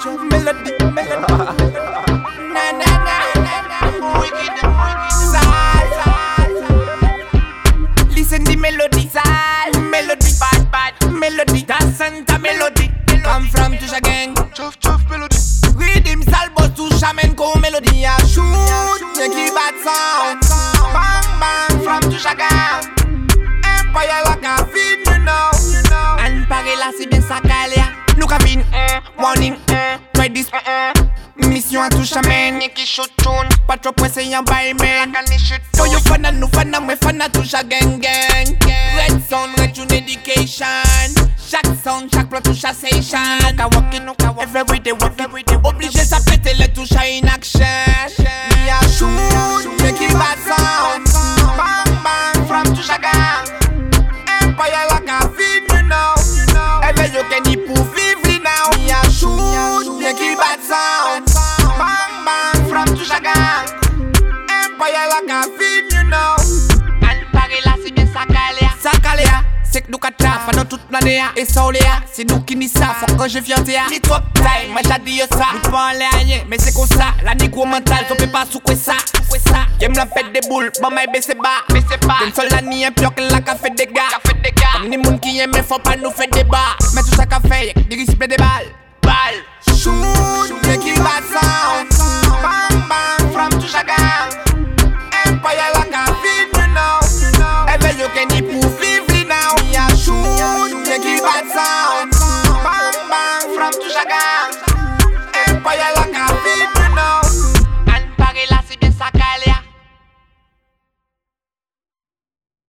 Melody, melody. na na na na na. Wicked, wicked. Sal, Listen the melody, sal. Melody, bad, bad. Melody, that's Santa melody. Come from Tusha gang. Chuff, chuff, melody. Rhythm, sal, boss, Tusha men, go melody. Shoot, make it bad sound. Bang, bang, from Tusha gang. Empire like a feed, you know. And Paris, là, c'est bien sa calia. Look, I been, eh, warning wè dis Misyon an tou chamen Nye ki chouchoun Pa tro pwen se yon bay men So yo fana nou fana mwen fana tou cha gang gang. Red sound, red tune education. Chak sound, chak plot tou cha station Nou ka wak, nou ka wak Every day, every day. sa pete le tou cha baga film, you know. An pare la si ben sakale ya Sakale ya, sek nou Fa nou tout ya, e sa ya Se nou ki ni sa, fok anje fiante ya Ni trop tay, man a ye, se sa. La ni gwo mental, ton pe pa sou kwe sa. Yem la fet de boule, bese ba sol la ni en pyok la ka fet dega Kom ni moun ki yeme, fok pa nou fet deba Men sou sa ka fe, yek, de bal